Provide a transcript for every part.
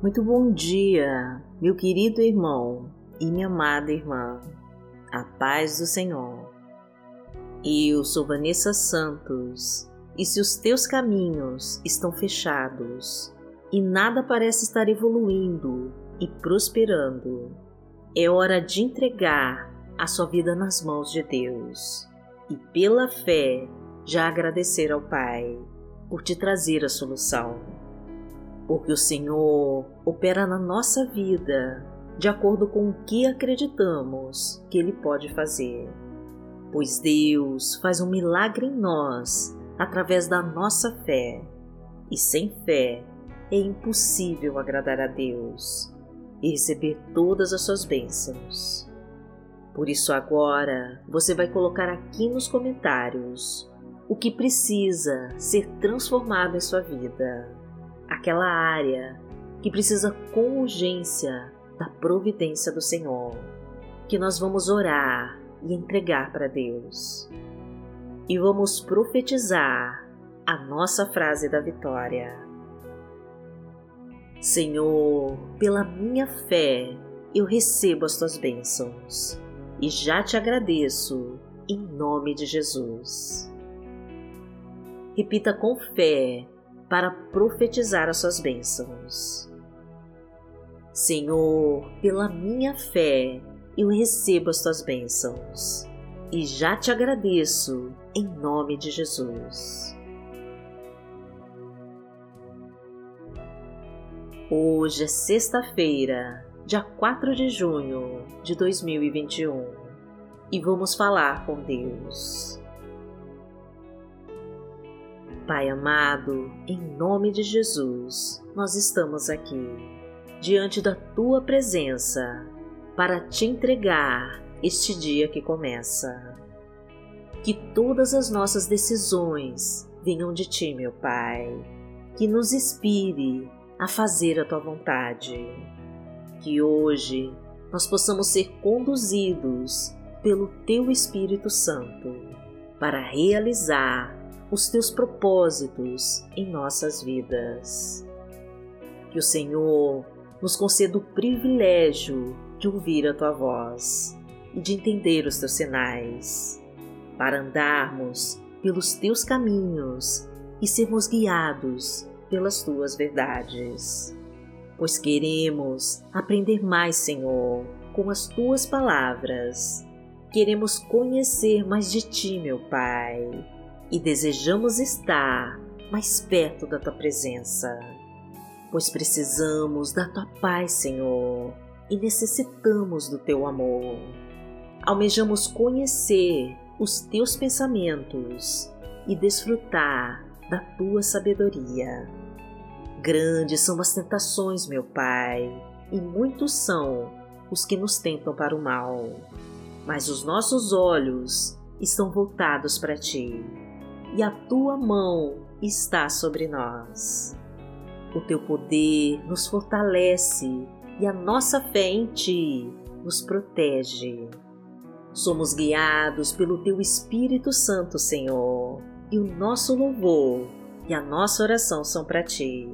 Muito bom dia, meu querido irmão e minha amada irmã. A paz do Senhor. Eu sou Vanessa Santos, e se os teus caminhos estão fechados e nada parece estar evoluindo e prosperando, é hora de entregar a sua vida nas mãos de Deus e, pela fé, já agradecer ao Pai por te trazer a solução porque o Senhor opera na nossa vida de acordo com o que acreditamos que Ele pode fazer. Pois Deus faz um milagre em nós através da nossa fé, e sem fé é impossível agradar a Deus e receber todas as suas bênçãos. Por isso, agora você vai colocar aqui nos comentários o que precisa ser transformado em sua vida aquela área que precisa com urgência da providência do Senhor, que nós vamos orar e entregar para Deus. E vamos profetizar a nossa frase da vitória. Senhor, pela minha fé, eu recebo as tuas bênçãos e já te agradeço em nome de Jesus. Repita com fé para profetizar as suas bênçãos. Senhor, pela minha fé, eu recebo as tuas bênçãos e já te agradeço em nome de Jesus. Hoje é sexta-feira, dia 4 de junho de 2021 e vamos falar com Deus. Pai amado, em nome de Jesus, nós estamos aqui, diante da tua presença, para te entregar este dia que começa. Que todas as nossas decisões venham de ti, meu Pai, que nos inspire a fazer a tua vontade. Que hoje nós possamos ser conduzidos pelo teu Espírito Santo para realizar os teus propósitos em nossas vidas. Que o Senhor nos conceda o privilégio de ouvir a tua voz e de entender os teus sinais, para andarmos pelos teus caminhos e sermos guiados pelas tuas verdades. Pois queremos aprender mais, Senhor, com as tuas palavras. Queremos conhecer mais de ti, meu Pai e desejamos estar mais perto da tua presença, pois precisamos da tua paz, Senhor, e necessitamos do teu amor. Almejamos conhecer os teus pensamentos e desfrutar da tua sabedoria. Grandes são as tentações, meu Pai, e muitos são os que nos tentam para o mal, mas os nossos olhos estão voltados para ti e a tua mão está sobre nós. O teu poder nos fortalece e a nossa fé em ti nos protege. Somos guiados pelo teu Espírito Santo, Senhor, e o nosso louvor e a nossa oração são para ti.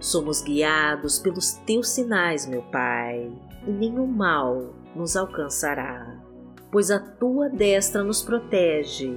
Somos guiados pelos teus sinais, meu Pai, e nenhum mal nos alcançará, pois a tua destra nos protege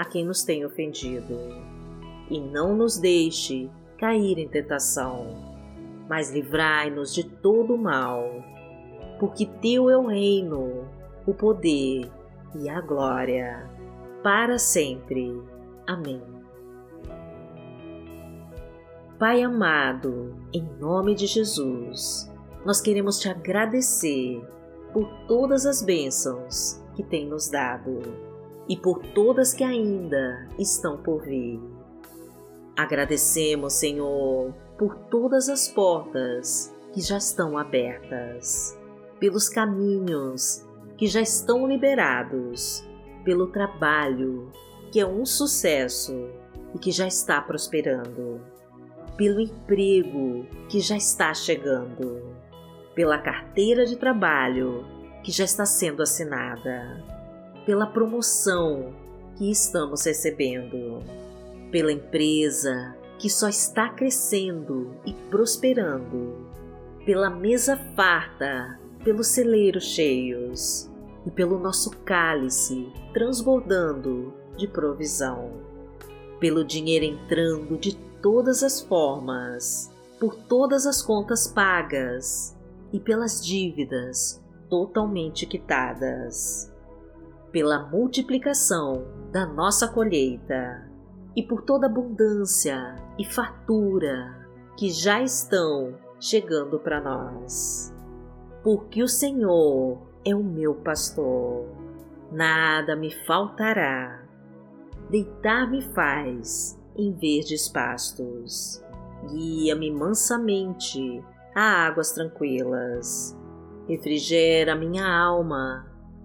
a quem nos tem ofendido. E não nos deixe cair em tentação, mas livrai-nos de todo o mal, porque Teu é o reino, o poder e a glória, para sempre. Amém. Pai amado, em nome de Jesus, nós queremos te agradecer por todas as bênçãos que tem nos dado e por todas que ainda estão por vir. Agradecemos, Senhor, por todas as portas que já estão abertas, pelos caminhos que já estão liberados, pelo trabalho que é um sucesso e que já está prosperando, pelo emprego que já está chegando, pela carteira de trabalho que já está sendo assinada, pela promoção que estamos recebendo, pela empresa que só está crescendo e prosperando, pela mesa farta, pelos celeiros cheios e pelo nosso cálice transbordando de provisão, pelo dinheiro entrando de todas as formas, por todas as contas pagas e pelas dívidas totalmente quitadas, pela multiplicação da nossa colheita e por toda abundância e fartura que já estão chegando para nós. Porque o Senhor é o meu pastor, nada me faltará. Deitar-me faz em verdes pastos, guia-me mansamente a águas tranquilas, refrigera minha alma,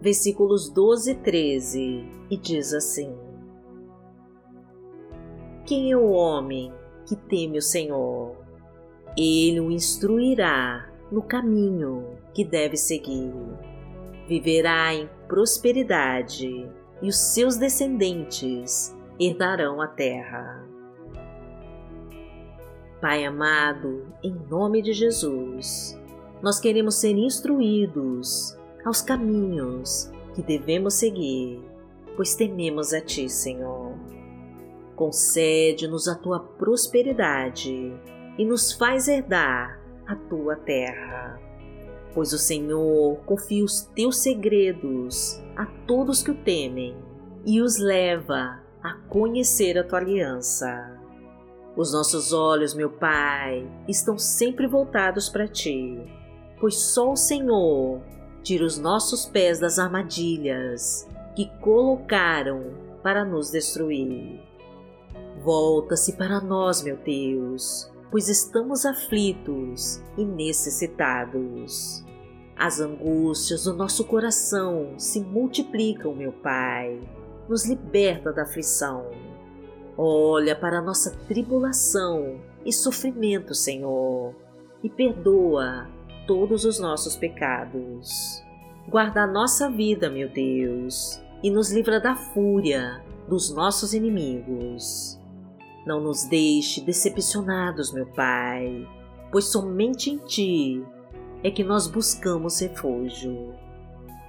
versículos 12 e 13, e diz assim: Quem é o homem que teme o Senhor. Ele o instruirá no caminho que deve seguir. Viverá em prosperidade e os seus descendentes herdarão a terra. Pai amado, em nome de Jesus, nós queremos ser instruídos aos caminhos que devemos seguir, pois tememos a Ti, Senhor. Concede-nos a tua prosperidade e nos faz herdar a tua terra. Pois o Senhor confia os teus segredos a todos que o temem e os leva a conhecer a tua aliança. Os nossos olhos, meu Pai, estão sempre voltados para ti, pois só o Senhor tira os nossos pés das armadilhas que colocaram para nos destruir. Volta-se para nós, meu Deus, pois estamos aflitos e necessitados. As angústias do nosso coração se multiplicam, meu Pai. Nos liberta da aflição. Olha para nossa tribulação e sofrimento, Senhor, e perdoa todos os nossos pecados. Guarda a nossa vida, meu Deus, e nos livra da fúria dos nossos inimigos. Não nos deixe decepcionados, meu Pai, pois somente em Ti é que nós buscamos refúgio.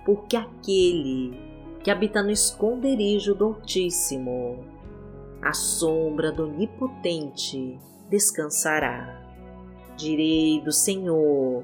Porque aquele que habita no esconderijo do Altíssimo, a sombra do Onipotente descansará. Direi do Senhor,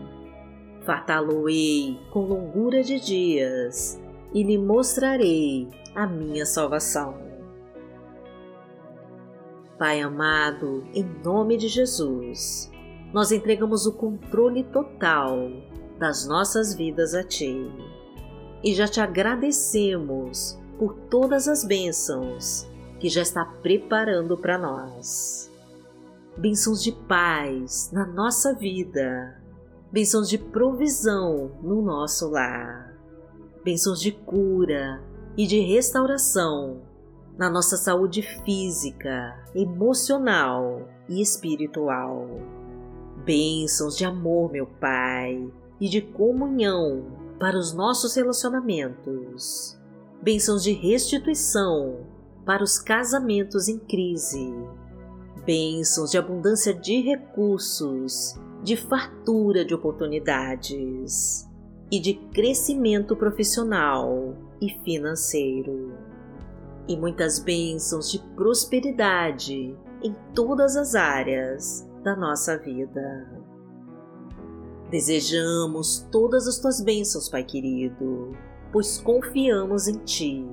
Fartá-lo-ei com longura de dias e lhe mostrarei a minha salvação. Pai amado, em nome de Jesus, nós entregamos o controle total das nossas vidas a Ti e já te agradecemos por todas as bênçãos que já está preparando para nós. Bênçãos de paz na nossa vida, bênçãos de provisão no nosso lar, bênçãos de cura e de restauração na nossa saúde física, emocional e espiritual. Bênçãos de amor, meu Pai, e de comunhão para os nossos relacionamentos. Bênçãos de restituição para os casamentos em crise. Bênçãos de abundância de recursos, de fartura de oportunidades e de crescimento profissional e financeiro. E muitas bênçãos de prosperidade em todas as áreas da nossa vida. Desejamos todas as tuas bênçãos, Pai querido, pois confiamos em Ti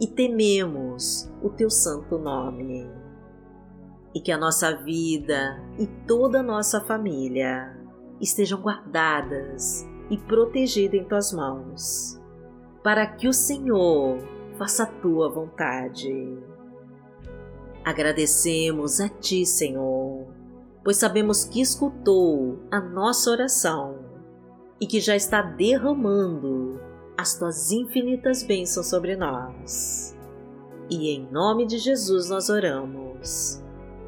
e tememos o Teu santo nome. E que a nossa vida e toda a nossa família estejam guardadas e protegidas em Tuas mãos, para que o Senhor faça a Tua vontade. Agradecemos a Ti, Senhor pois sabemos que escutou a nossa oração e que já está derramando as tuas infinitas bênçãos sobre nós. E em nome de Jesus nós oramos.